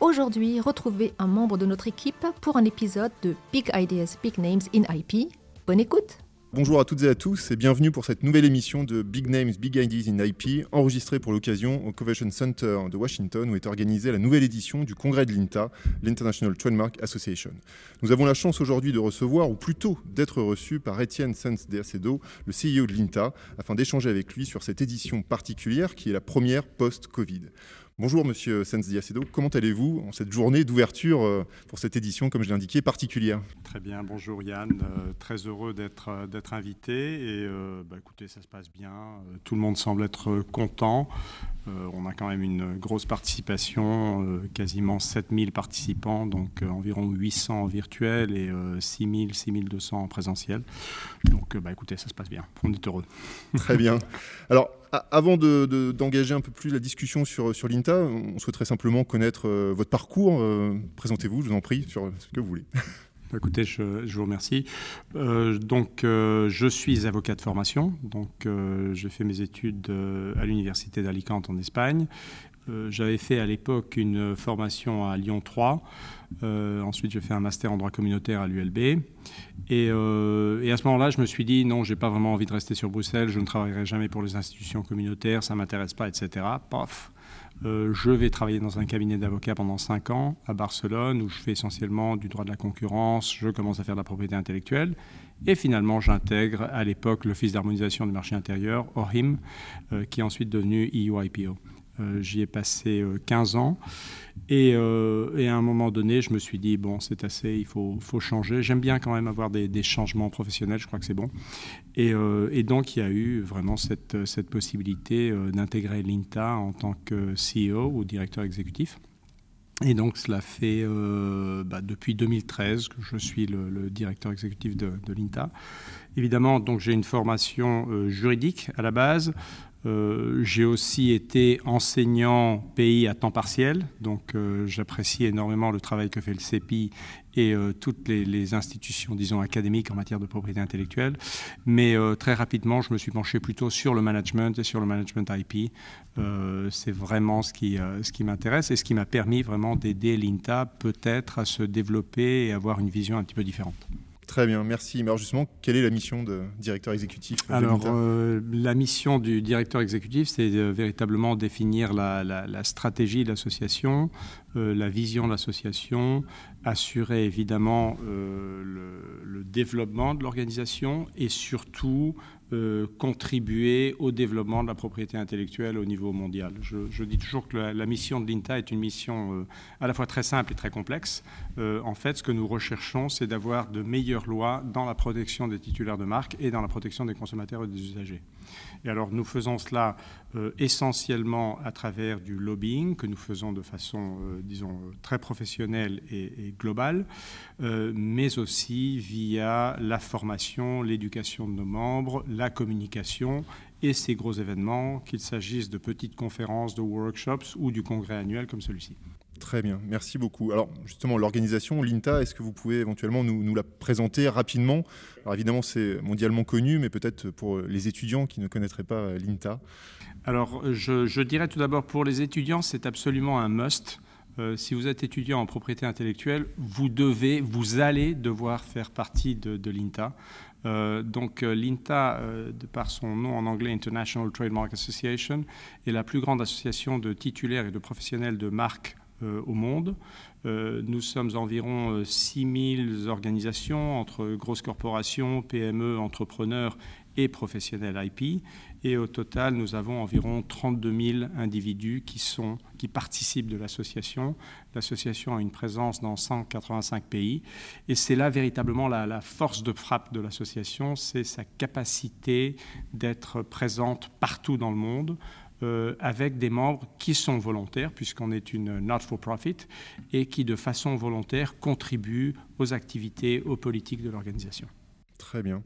Aujourd'hui, retrouvez un membre de notre équipe pour un épisode de Big Ideas, Big Names in IP. Bonne écoute Bonjour à toutes et à tous et bienvenue pour cette nouvelle émission de Big Names, Big Ideas in IP, enregistrée pour l'occasion au Convention Center de Washington où est organisée la nouvelle édition du congrès de l'INTA, l'International Trademark Association. Nous avons la chance aujourd'hui de recevoir, ou plutôt d'être reçus par Étienne Sens de Acedo, le CEO de l'INTA, afin d'échanger avec lui sur cette édition particulière qui est la première post-Covid. Bonjour Monsieur Sens Diacedo, comment allez-vous en cette journée d'ouverture euh, pour cette édition, comme je l'ai indiqué, particulière? Très bien, bonjour Yann, euh, très heureux d'être euh, d'être invité et bah, écoutez, ça se passe bien, tout le monde semble être content. on a quand même une grosse participation, quasiment 7000 participants, donc environ 800 en virtuel et 6000, 6200 en présentiel. Donc bah, écoutez, ça se passe bien, on est heureux. Très bien. Alors, avant d'engager un peu plus la discussion sur, sur l'INTA, on souhaiterait simplement connaître euh, votre parcours. Euh, présentez-vous, je vous en prie, sur ce que vous voulez. Écoutez, je, vous remercie. Euh, donc, je suis avocat de formation. Donc, j'ai fait mes études à l'université d'Alicante en Espagne. J'avais fait à l'époque une formation à Lyon 3. Euh, ensuite, j'ai fait un master en droit communautaire à l'ULB. Euh, et, à ce moment-là, je me suis dit, non, j'ai pas vraiment envie de rester sur Bruxelles, je ne travaillerai jamais pour les institutions communautaires, ça m'intéresse pas, etc. Paf euh, je vais travailler dans un cabinet d'avocats pendant 5 ans à Barcelone, où je fais essentiellement du droit de la concurrence, je commence à faire de la propriété intellectuelle. Et finalement, j'intègre à l'époque l'Office d'harmonisation du marché intérieur, ORHIM, qui est ensuite devenu EUIPO. Euh, j'y ai passé 15 ans. Euh, et, à un moment donné, je me suis dit, bon, c'est assez, il faut, changer. J'aime bien quand même avoir des, changements professionnels, je crois que c'est bon. Et, euh, donc, il y a eu vraiment cette, possibilité d'intégrer l'INTA en tant que CEO ou directeur exécutif. Et donc, cela fait bah, depuis 2013 que je suis le, directeur exécutif de, l'INTA. Évidemment, j'ai une formation juridique à la base. Euh, j'ai aussi été enseignant pays à temps partiel, donc euh, j'apprécie énormément le travail que fait le CEPI et euh, toutes les, institutions, disons, académiques en matière de propriété intellectuelle. Mais très rapidement, je me suis penché plutôt sur le management et sur le management IP. C'est vraiment ce qui, ce qui m'intéresse et ce qui m'a permis vraiment d'aider l'INTA peut-être à se développer et avoir une vision un petit peu différente. Très bien, merci. Mais alors justement, quelle est la mission de directeur exécutif Alors, euh, la mission du directeur exécutif, c'est véritablement définir la, stratégie de l'association, euh, la vision de l'association, assurer évidemment euh, le, développement de l'organisation et surtout euh, contribuer au développement de la propriété intellectuelle au niveau mondial. Je, dis toujours que la, mission de l'INTA est une mission euh, à la fois très simple et très complexe. Euh, en fait, ce que nous recherchons, c'est d'avoir de meilleures lois dans la protection des titulaires de marque et dans la protection des consommateurs et des usagers. Et alors, nous faisons cela essentiellement à travers du lobbying que nous faisons de façon, disons, très professionnelle et, et globale, mais aussi via la formation, l'éducation de nos membres, la communication et ces gros événements, qu'il s'agisse de petites conférences, de workshops ou du congrès annuel comme celui-ci. Très bien, merci beaucoup. Alors justement, l'organisation, l'INTA, est-ce que vous pouvez éventuellement nous, la présenter rapidement? Alors évidemment, c'est mondialement connu, mais peut-être pour les étudiants qui ne connaîtraient pas l'INTA. Alors je, je, dirais tout d'abord, pour les étudiants, c'est absolument un must. Euh, si vous êtes étudiant en propriété intellectuelle, vous devez, vous allez devoir faire partie de, de l'INTA. Euh, donc euh, l'INTA, euh, par son nom en anglais International Trademark Association, est la plus grande association de titulaires et de professionnels de marques au monde. nous sommes environ 6000 organisations entre grosses corporations, PME, entrepreneurs et professionnels IP. Et au total, nous avons environ 32 000 individus qui, sont, qui participent de l'association. L'association a une présence dans 185 pays. Et c'est là véritablement la, la, force de frappe de l'association, c'est sa capacité d'être présente partout dans le monde. Avec des membres qui sont volontaires, puisqu'on est une not-for-profit, et qui de façon volontaire contribuent aux activités, aux politiques de l'organisation. Très bien.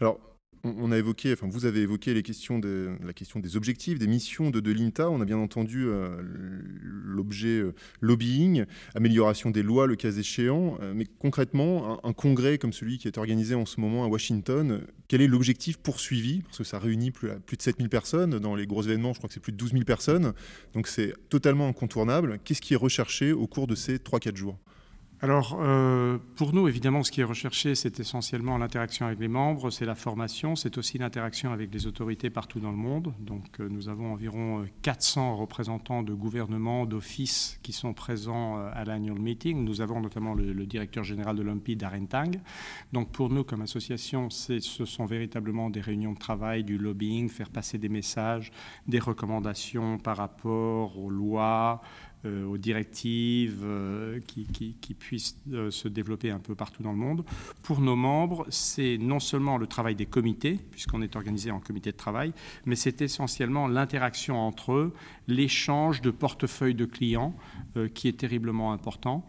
Alors, on a évoqué, vous avez évoqué la question des objectifs, des missions de, de l'INTA. On a bien entendu euh, l'objet euh, lobbying, amélioration des lois, le cas échéant. Euh, mais concrètement, un, congrès comme celui qui est organisé en ce moment à Washington, quel est l'objectif poursuivi? Parce que ça réunit plus, plus de 7000 personnes. Dans les gros événements, je crois que c'est plus de 12 000 personnes. Donc c'est totalement incontournable. Qu'est-ce qui est recherché au cours de ces 3-4 jours? Alors, euh, pour nous, évidemment, ce qui est recherché, c'est essentiellement l'interaction avec les membres, c'est la formation, c'est aussi l'interaction avec les autorités partout dans le monde. Donc, euh, nous avons environ 400 euh, représentants de gouvernements, d'offices qui sont présents à l'annual meeting. Nous avons notamment le, directeur général de l'OMPI, Darren Tang. Donc, pour nous, comme association, ce sont véritablement des réunions de travail, du lobbying, faire passer des messages, des recommandations par rapport aux lois, aux directives euh, qui, puissent euh, se développer un peu partout dans le monde. Pour nos membres, c'est non seulement le travail des comités, puisqu'on est organisé en comité de travail, mais c'est essentiellement l'interaction entre eux, l'échange de portefeuilles de clients qui est terriblement important.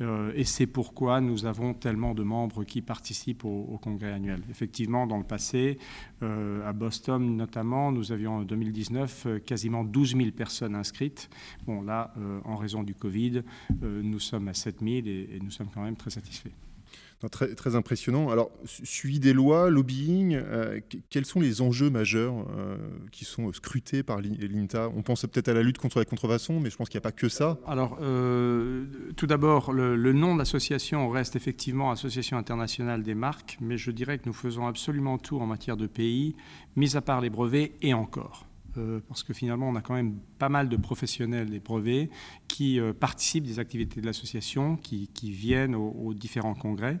et c'est pourquoi nous avons tellement de membres qui participent au, congrès annuel. Effectivement, dans le passé, à Boston notamment, nous avions en 2019 quasiment 12 000 personnes inscrites. Bon, là, euh, en raison du Covid. Euh, nous sommes à 7000 et, et nous sommes quand même très satisfaits. Très, très, impressionnant. Alors, suivi des lois, lobbying, euh, quels sont les enjeux majeurs qui sont scrutés par l'INTA? On pense peut-être à la lutte contre la contrefaçon, mais je pense qu'il n'y a pas que ça. Alors, tout d'abord, le, le, nom de l'association reste effectivement Association internationale des marques, mais je dirais que nous faisons absolument tout en matière de pays, mis à part les brevets et encore. Euh, parce que finalement, on a quand même pas mal de professionnels des brevets qui euh, participent des activités de l'association, qui, viennent aux, différents congrès.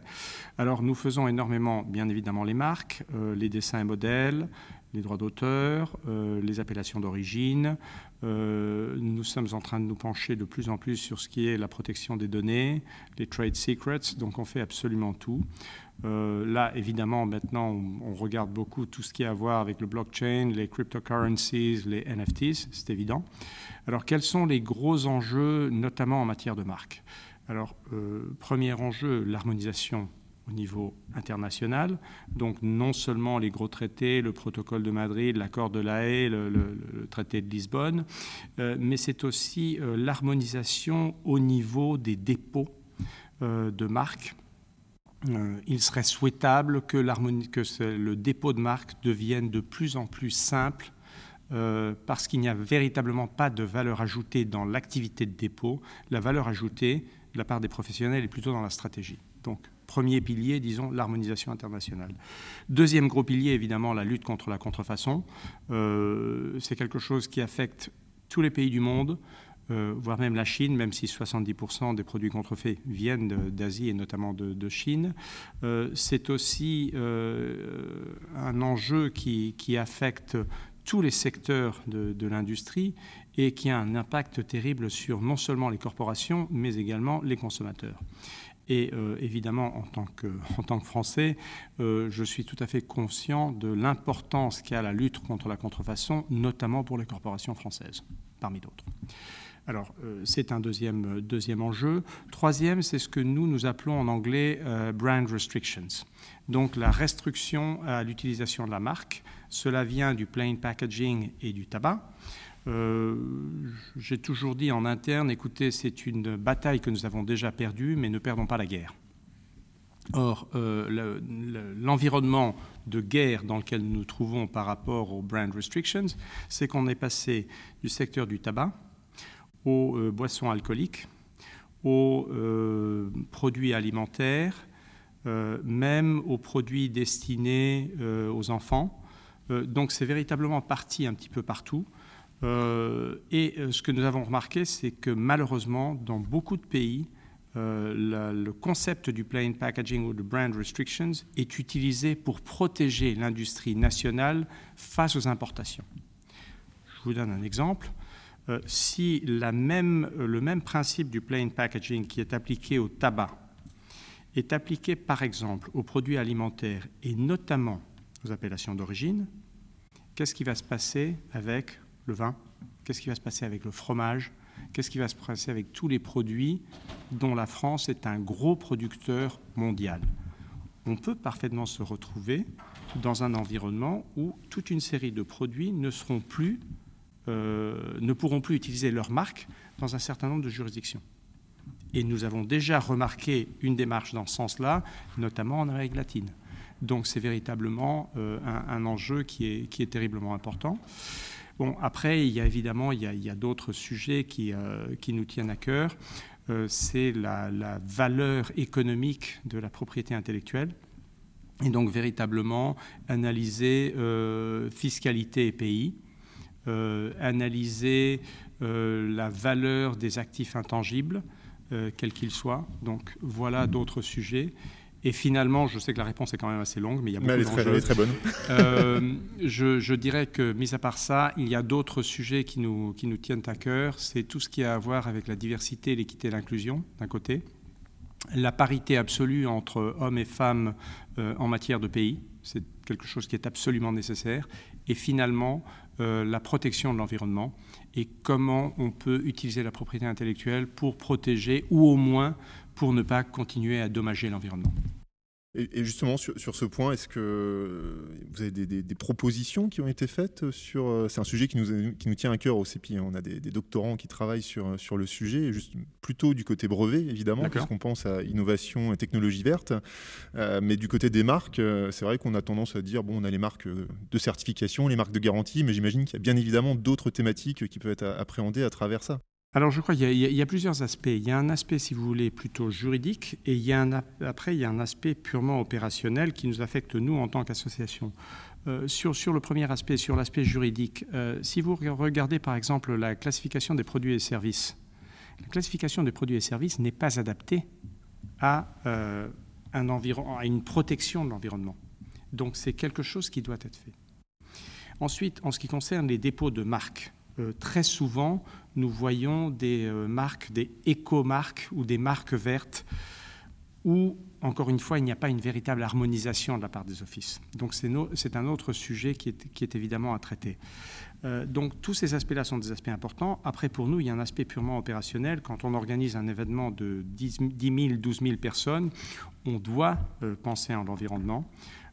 Alors, nous faisons énormément, bien évidemment, les marques, euh, les dessins et modèles, les droits d'auteur, les appellations d'origine. nous sommes en train de nous pencher de plus en plus sur ce qui est la protection des données, les trade secrets, donc on fait absolument tout. Euh, là, évidemment, maintenant, on, regarde beaucoup tout ce qui a à voir avec le blockchain, les cryptocurrencies, les NFTs, c'est évident. Alors, quels sont les gros enjeux, notamment en matière de marque? Alors, euh, premier enjeu, l'harmonisation au niveau international. Donc non seulement les gros traités, le protocole de Madrid, l'accord de La Haye, le, traité de Lisbonne, euh, mais c'est aussi l'harmonisation au niveau des dépôts de marques il serait souhaitable que, que le dépôt de marque devienne de plus en plus simple euh, parce qu'il n'y a véritablement pas de valeur ajoutée dans l'activité de dépôt. La valeur ajoutée de la part des professionnels est plutôt dans la stratégie. Donc, premier pilier, disons, l'harmonisation internationale. Deuxième gros pilier, évidemment, la lutte contre la contrefaçon. Euh, c'est quelque chose qui affecte tous les pays du monde. Euh, voire même la Chine, même si 70% des produits contrefaits viennent d'Asie et notamment de, Chine. Euh, c'est aussi euh, un enjeu qui, affecte tous les secteurs de, l'industrie et qui a un impact terrible sur non seulement les corporations, mais également les consommateurs. Et évidemment, en tant que, en tant que Français, je suis tout à fait conscient de l'importance qu'a la lutte contre la contrefaçon, notamment pour les corporations françaises, parmi d'autres. Alors, euh, c'est un deuxième, deuxième enjeu. Troisième, c'est ce que nous, nous appelons en anglais euh, brand restrictions. Donc, la restriction à l'utilisation de la marque. Cela vient du plain packaging et du tabac. Euh, j'ai toujours dit en interne, écoutez, c'est une bataille que nous avons déjà perdue, mais ne perdons pas la guerre. Or, l'environnement de guerre dans lequel nous nous trouvons par rapport aux brand restrictions, c'est qu'on est passé du secteur du tabac, aux euh, boissons alcooliques, aux euh, produits alimentaires, euh, même aux produits destinés aux enfants. donc c'est véritablement parti un petit peu partout. et ce que nous avons remarqué, c'est que malheureusement, dans beaucoup de pays, le concept du plain packaging ou de brand restrictions est utilisé pour protéger l'industrie nationale face aux importations. Je vous donne un exemple. Euh, si euh, le même principe du plain packaging qui est appliqué au tabac est appliqué par exemple aux produits alimentaires et notamment aux appellations d'origine, qu'est-ce qui va se passer avec le vin? Qu'est-ce qui va se passer avec le fromage? Qu'est-ce qui va se passer avec tous les produits dont la France est un gros producteur mondial? On peut parfaitement se retrouver dans un environnement où toute une série de produits ne seront plus, ne pourront plus utiliser leur marque dans un certain nombre de juridictions. Et nous avons déjà remarqué une démarche dans ce sens-là, notamment en Amérique latine. Donc c'est véritablement euh, un, enjeu qui est, terriblement important. Bon, après, il y a évidemment il y a, d'autres sujets qui, euh, qui, nous tiennent à cœur. Euh, c'est la, valeur économique de la propriété intellectuelle. Et donc véritablement analyser fiscalité et pays, analyser la valeur des actifs intangibles, euh, quel qu'il soit. Donc voilà d'autres sujets. Et finalement, je sais que la réponse est quand même assez longue, mais il y a beaucoup elle est, très, bonne. Euh, je, dirais que, mis à part ça, il y a d'autres sujets qui nous, qui nous tiennent à cœur. C'est tout ce qui a à voir avec la diversité, l'équité et l'inclusion, d'un côté. La parité absolue entre hommes et femmes euh, en matière de pays, c'est quelque chose qui est absolument nécessaire. Et finalement, la protection de l'environnement et comment on peut utiliser la propriété intellectuelle pour protéger ou au moins pour ne pas continuer à dommager l'environnement. Et, justement, sur, ce point, est-ce que vous avez des, propositions qui ont été faites sur... Euh, c'est un sujet qui nous, qui nous tient à cœur au CEPI. Hein. On a des, doctorants qui travaillent sur, sur le sujet, juste plutôt du côté brevet, évidemment, puisqu'on pense à innovation et technologie verte. Euh, mais du côté des marques, euh, c'est vrai qu'on a tendance à dire, bon, on a les marques de certification, les marques de garantie, mais j'imagine qu'il y a bien évidemment d'autres thématiques qui peuvent être appréhendées à travers ça. Alors je crois qu'il y, a plusieurs aspects. Il y a un aspect, si vous voulez, plutôt juridique, et il y a après, il y a un aspect purement opérationnel qui nous affecte, nous, en tant qu'association. Euh, sur, le premier aspect, sur l'aspect juridique, euh, si vous regardez par exemple la classification des produits et services, la classification des produits et services n'est pas adaptée à, euh, à une protection de l'environnement. Donc c'est quelque chose qui doit être fait. Ensuite, en ce qui concerne les dépôts de marques, très souvent, nous voyons des euh, marques, des éco-marques ou des marques vertes où, encore une fois, il n'y a pas une véritable harmonisation de la part des offices. Donc c'est un autre sujet qui est, évidemment à traiter. Euh, donc tous ces aspects-là sont des aspects importants. Après, pour nous, il y a un aspect purement opérationnel. Quand on organise un événement de 10 000, 12 000 personnes, on doit penser à l'environnement.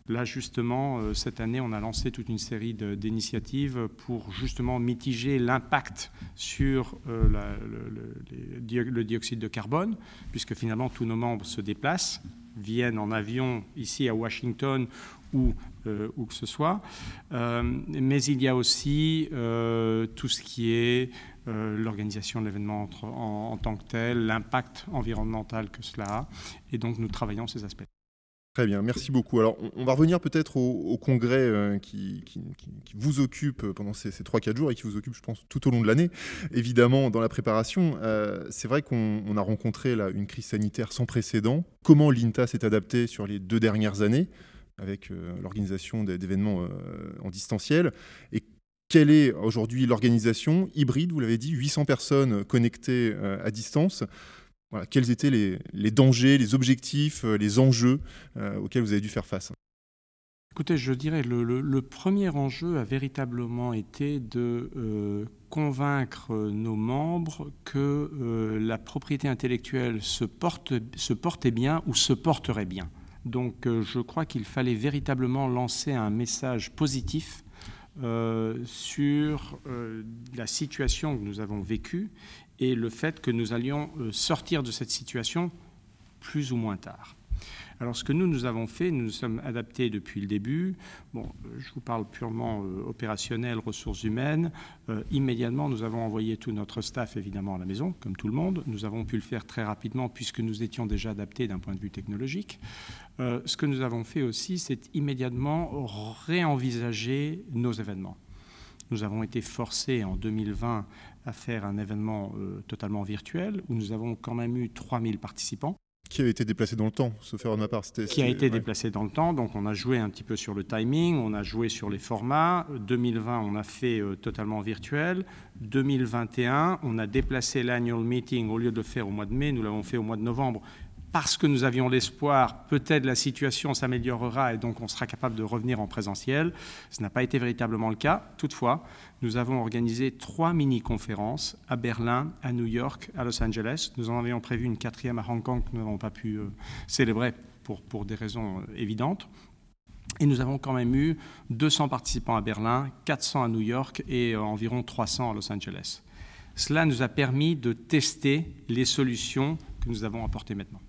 Là, justement, euh, cette année, on a lancé toute une série d'initiatives pour justement mitiger l'impact sur euh, le, dioxyde de carbone, puisque finalement, tous nos membres se déplacent, viennent en avion ici à Washington ou euh, où que ce soit. mais il y a aussi tout ce qui est l'organisation de l'événement en, en, tant que tel, l'impact environnemental que cela a. Et donc, nous travaillons ces aspects. Très bien, merci beaucoup. Alors, on, va revenir peut-être au, congrès euh, qui, vous occupe pendant ces, ces 3-4 jours et qui vous occupe, je pense, tout au long de l'année. Évidemment, dans la préparation, euh, c'est vrai qu'on a rencontré là, une crise sanitaire sans précédent. Comment l'INTA s'est adapté sur les deux dernières années avec euh, l'organisation d'événements en distanciel et quelle est aujourd'hui l'organisation hybride Vous l'avez dit, 800 personnes connectées à distance quels étaient les, dangers, les objectifs, euh, les enjeux euh, auxquels vous avez dû faire face Écoutez, je dirais le, le, premier enjeu a véritablement été de euh, convaincre nos membres que la propriété intellectuelle se, porte, se portait bien ou se porterait bien. Donc je crois qu'il fallait véritablement lancer un message positif sur la situation que nous avons vécue et le fait que nous allions euh, sortir de cette situation plus ou moins tard. Alors ce que nous, nous avons fait, nous nous sommes adaptés depuis le début. Bon, euh, je vous parle purement euh, opérationnel, ressources humaines. immédiatement, nous avons envoyé tout notre staff évidemment à la maison, comme tout le monde. Nous avons pu le faire très rapidement puisque nous étions déjà adaptés d'un point de vue technologique. ce que nous avons fait aussi, c'est immédiatement réenvisager nos événements. Nous avons été forcés en 2020 à faire un événement euh, totalement virtuel où nous avons quand même eu 3000 participants. Qui a été déplacé dans le temps, sauf faire de ma part. Qui a été déplacé dans le temps, donc on a joué un petit peu sur le timing, on a joué sur les formats. 2020, on a fait euh, totalement virtuel. 2021, on a déplacé l'annual meeting au lieu de le faire au mois de mai, nous l'avons fait au mois de novembre parce que nous avions l'espoir, peut-être la situation s'améliorera et donc on sera capable de revenir en présentiel. Ce n'a pas été véritablement le cas. Toutefois, nous avons organisé trois mini-conférences à Berlin, à New York, à Los Angeles. Nous en avions prévu une quatrième à Hong Kong que nous n'avons pas pu euh, célébrer pour, des raisons euh, évidentes. Et nous avons quand même eu 200 participants à Berlin, 400 à New York et euh, environ 300 à Los Angeles. Cela nous a permis de tester les solutions que nous avons apportées maintenant.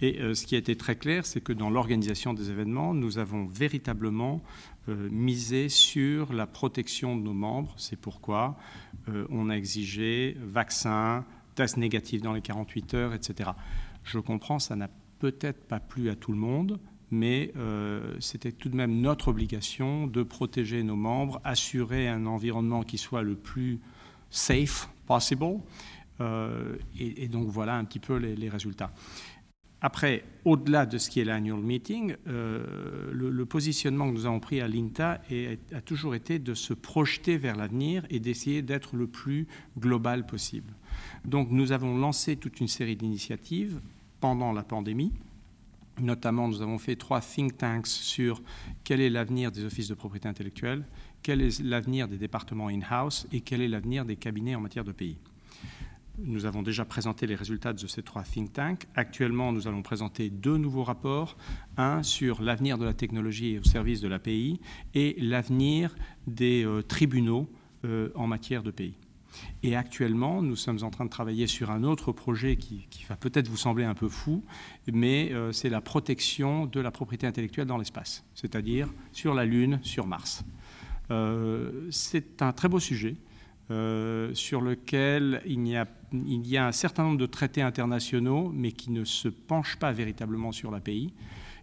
Et euh, ce qui a été très clair, c'est que dans l'organisation des événements, nous avons véritablement euh, misé sur la protection de nos membres. C'est pourquoi euh, on a exigé vaccin, test négatif dans les 48 heures, etc. Je comprends, ça n'a peut-être pas plu à tout le monde, mais c'était tout de même notre obligation de protéger nos membres, assurer un environnement qui soit le plus safe possible. Et, donc voilà un petit peu les résultats. Après, au-delà de ce qui est l'annual meeting, euh, le, positionnement que nous avons pris à l'INTA a toujours été de se projeter vers l'avenir et d'essayer d'être le plus global possible. Donc nous avons lancé toute une série d'initiatives pendant la pandémie. Notamment, nous avons fait trois think tanks sur quel est l'avenir des offices de propriété intellectuelle, quel est l'avenir des départements in-house et quel est l'avenir des cabinets en matière de pays. Nous avons déjà présenté les résultats de ces trois think tanks. Actuellement, nous allons présenter deux nouveaux rapports. Un sur l'avenir de la technologie au service de l'API et l'avenir des euh, tribunaux euh, en matière de pays. Et actuellement, nous sommes en train de travailler sur un autre projet qui, va peut-être vous sembler un peu fou, mais euh, c'est la protection de la propriété intellectuelle dans l'espace, c'est-à-dire sur la Lune, sur Mars. c'est un très beau sujet. Sur lequel il y, a, il y, a, un certain nombre de traités internationaux, mais qui ne se penchent pas véritablement sur l'API,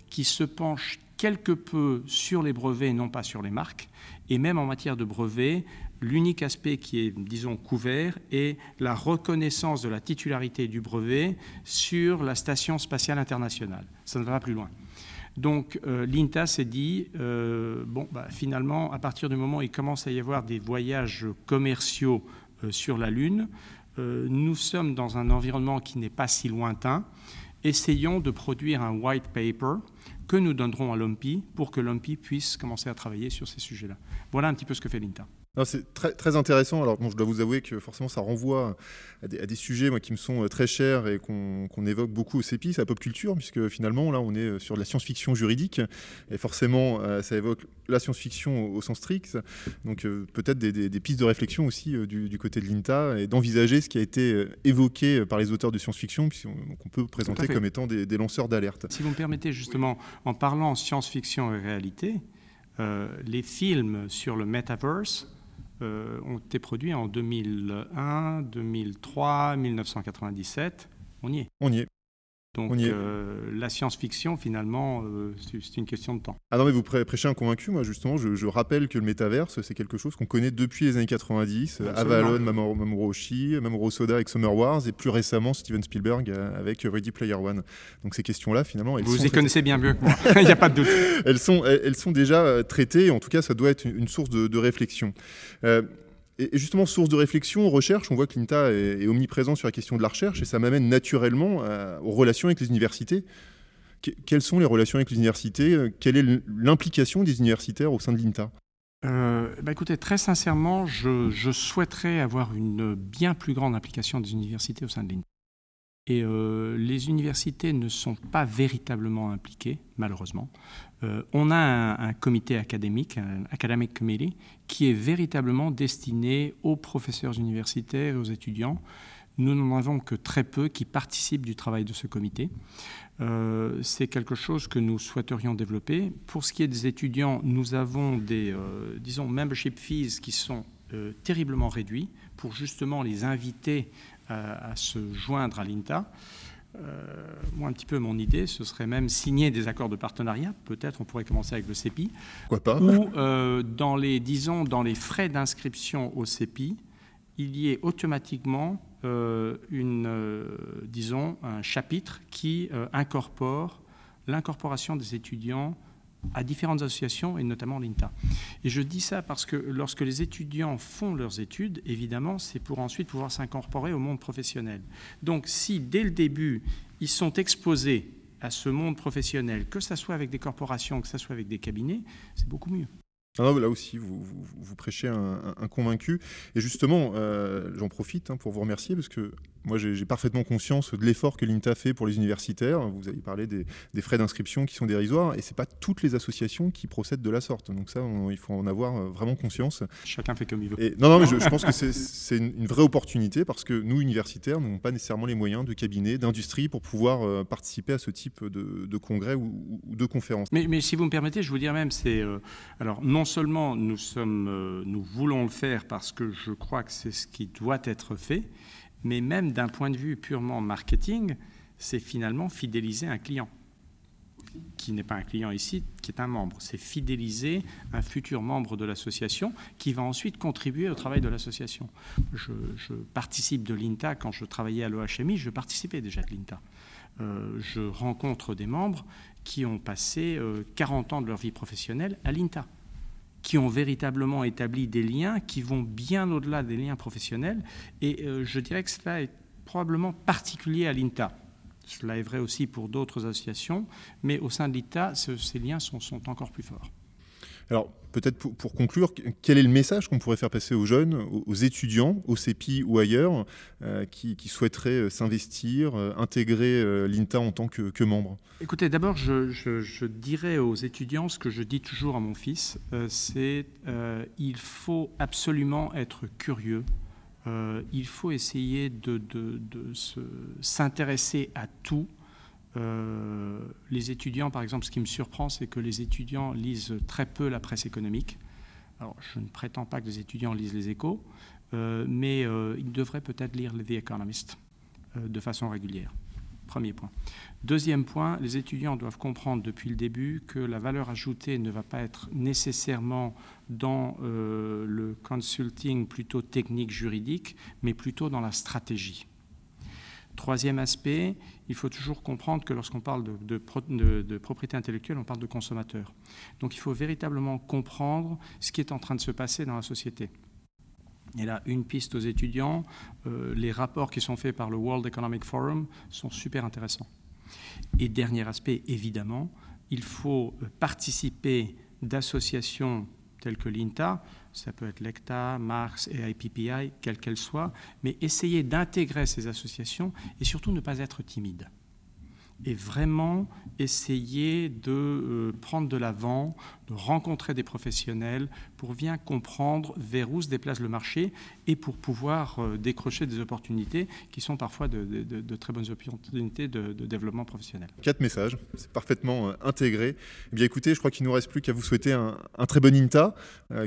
qui se penchent quelque peu sur les brevets et non pas sur les marques. Et même en matière de brevets, l'unique aspect qui est, disons, couvert est la reconnaissance de la titularité du brevet sur la Station spatiale internationale. Ça ne va pas plus loin. Donc euh, l'INTA s'est dit, euh, bon, bah, finalement, à partir du moment où il commence à y avoir des voyages commerciaux euh, sur la Lune, nous sommes dans un environnement qui n'est pas si lointain. Essayons de produire un white paper que nous donnerons à l'OMPI pour que l'OMPI puisse commencer à travailler sur ces sujets-là. Voilà un petit peu ce que fait l'INTA. C'est très, très, intéressant. Alors, bon, je dois vous avouer que forcément, ça renvoie à des, sujets moi, qui me sont euh, très chers et qu'on évoque beaucoup au CEPI, c'est la pop culture, puisque finalement, là, on est euh, sur de la science-fiction juridique. Et forcément, euh, ça évoque la science-fiction au, sens strict. Donc, peut-être des, pistes de réflexion aussi du, côté de l'INTA et d'envisager ce qui a été évoqué par les auteurs de science-fiction, qu'on peut présenter comme étant des, lanceurs d'alerte. Si vous me permettez, justement, en parlant science-fiction et réalité, les films sur le metaverse, euh, ont été produits en 2001, 2003, 1997. On y est. On y est. Donc euh, la science-fiction, finalement, euh, c'est une question de temps. Ah non, mais vous prêchez un convaincu. Moi, justement, je, rappelle que le métaverse, c'est quelque chose qu'on connaît depuis les années 90. Avalon, Mamoru Oshii, Mamoru Soda avec Summer Wars, et plus récemment Steven Spielberg avec Ready Player One. Donc ces questions-là, finalement, elles vous y connaissez bien mieux que moi. Il n'y a pas de doute. elles sont, elles, sont déjà traitées. En tout cas, ça doit être une, source de, réflexion. Et justement, source de réflexion, recherche, on voit que l'INTA est, omniprésent sur la question de la recherche et ça m'amène naturellement euh, aux relations avec les universités. quelles sont les relations avec les universités? Quelle est l'implication des universitaires au sein de l'INTA? Euh, bah écoutez, très sincèrement, je, souhaiterais avoir une bien plus grande implication des universités au sein de l'INTA. Et euh, les universités ne sont pas véritablement impliquées, malheureusement. Euh, on a un, comité académique, un academic committee, qui est véritablement destiné aux professeurs universitaires et aux étudiants. Nous n'en avons que très peu qui participent du travail de ce comité. Euh, c'est quelque chose que nous souhaiterions développer. Pour ce qui est des étudiants, nous avons des, disons, membership fees qui sont terriblement réduits pour justement les inviter à, se joindre à l'INTA. Euh, moi, un petit peu mon idée, ce serait même signer des accords de partenariat. Peut-être on pourrait commencer avec le CEPI. Pourquoi pas Ou euh, dans les, disons, dans les frais d'inscription au CEPI, il y ait automatiquement euh, une, disons, un chapitre qui incorpore l'incorporation des étudiants à différentes associations et notamment l'INTA. Et je dis ça parce que lorsque les étudiants font leurs études, évidemment, c'est pour ensuite pouvoir s'incorporer au monde professionnel. Donc si dès le début, ils sont exposés à ce monde professionnel, que ce soit avec des corporations, que ce soit avec des cabinets, c'est beaucoup mieux. Ah là aussi, vous, vous, prêchez un, convaincu. Et justement, euh, j'en profite hein, pour vous remercier parce que moi, j'ai parfaitement conscience de l'effort que l'INTA fait pour les universitaires. Vous avez parlé des, frais d'inscription qui sont dérisoires et ce n'est pas toutes les associations qui procèdent de la sorte. Donc ça, il faut en avoir euh, vraiment conscience. Chacun fait comme il veut. Et, non, non, mais je, pense que c'est une, vraie opportunité parce que nous, universitaires, n'avons pas nécessairement les moyens de cabinet, d'industrie pour pouvoir euh, participer à ce type de, congrès ou, de conférences. Mais, mais, si vous me permettez, je vous dire même, c'est... alors, non seulement euh, nous voulons le faire parce que je crois que c'est ce qui doit être fait, mais même d'un point de vue purement marketing, c'est finalement fidéliser un client qui n'est pas un client ici, qui est un membre. C'est fidéliser un futur membre de l'association qui va ensuite contribuer au travail de l'association. Je, participe de l'INTA quand je travaillais à l'OHMI, je participais déjà de l'INTA. Euh, je rencontre des membres qui ont passé 40 euh, ans de leur vie professionnelle à l'INTA qui ont véritablement établi des liens qui vont bien au-delà des liens professionnels. Et euh, je dirais que cela est probablement particulier à l'INTA. Cela est vrai aussi pour d'autres associations, mais au sein de l'INTA, ces liens sont encore plus forts. Alors, peut-être pour, conclure, quel est le message qu'on pourrait faire passer aux jeunes, aux, étudiants, au CEPI ou ailleurs, euh, qui, souhaiteraient euh, s'investir, euh, intégrer l'INTA en tant que, membre? Écoutez, d'abord, je, dirais aux étudiants ce que je dis toujours à mon fils, c'est il faut absolument être curieux. il faut essayer de s'intéresser à tout euh, les étudiants, par exemple, ce qui me surprend, c'est que les étudiants lisent très peu la presse économique. Alors, je ne prétends pas que les étudiants lisent les échos, euh, mais euh, ils devraient peut-être lire The Economist de façon régulière. Premier point. Deuxième point, les étudiants doivent comprendre depuis le début que la valeur ajoutée ne va pas être nécessairement dans le consulting plutôt technique juridique, mais plutôt dans la stratégie. Troisième aspect, il faut toujours comprendre que lorsqu'on parle de, propriété intellectuelle, on parle de consommateur. Donc il faut véritablement comprendre ce qui est en train de se passer dans la société. Et là, une piste aux étudiants, euh, les rapports qui sont faits par le World Economic Forum sont super intéressants. Et dernier aspect, évidemment, il faut participer d'associations telles que l'INTA, ça peut être l'ECTA, Marx et IPPI, quelle qu'elle soit, mais essayer d'intégrer ces associations et surtout ne pas être timide et vraiment essayer de euh, prendre de l'avant, de rencontrer des professionnels pour bien comprendre vers où se déplace le marché et pour pouvoir euh, décrocher des opportunités qui sont parfois de, très bonnes opportunités de, développement professionnel. Quatre messages, c'est parfaitement euh, intégré. Eh bien écoutez, je crois qu'il ne nous reste plus qu'à vous souhaiter un, très bon INTA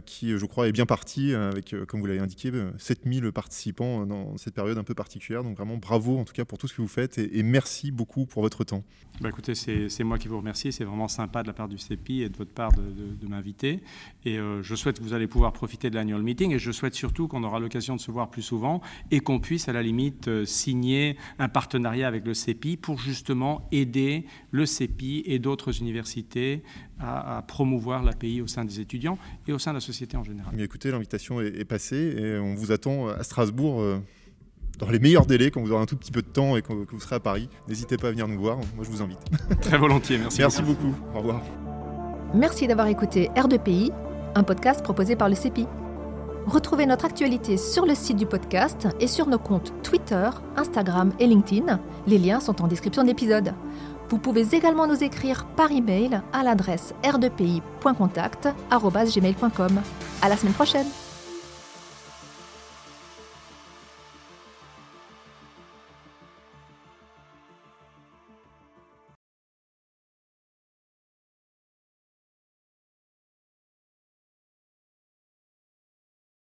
qui, je crois, est bien parti avec, comme vous l'avez indiqué, 7000 participants dans cette période un peu particulière. Donc vraiment bravo en tout cas pour tout ce que vous faites et merci beaucoup pour votre temps. Bah écoutez, c'est moi qui vous remercie. C'est vraiment sympa de la part du CEPI et de votre part de, m'inviter. Et euh, je souhaite que vous allez pouvoir profiter de l'annual meeting. Et je souhaite surtout qu'on aura l'occasion de se voir plus souvent et qu'on puisse, à la limite, euh, signer un partenariat avec le CEPI pour justement aider le CEPI et d'autres universités à, promouvoir l'API au sein des étudiants et au sein de la société en général. Mais écoutez, l'invitation est, passée et on vous attend à Strasbourg. Euh, dans les meilleurs délais, quand vous aurez un tout petit peu de temps et que vous serez à Paris. N'hésitez pas à venir nous voir, moi je vous invite. Très volontiers, merci. Merci beaucoup. Au revoir. Merci d'avoir écouté R2PI, un podcast proposé par le CEPI. Retrouvez notre actualité sur le site du podcast et sur nos comptes Twitter, Instagram et LinkedIn. Les liens sont en description de l'épisode. Vous pouvez également nous écrire par email à l'adresse r2pi.contact@gmail.com. À la semaine prochaine.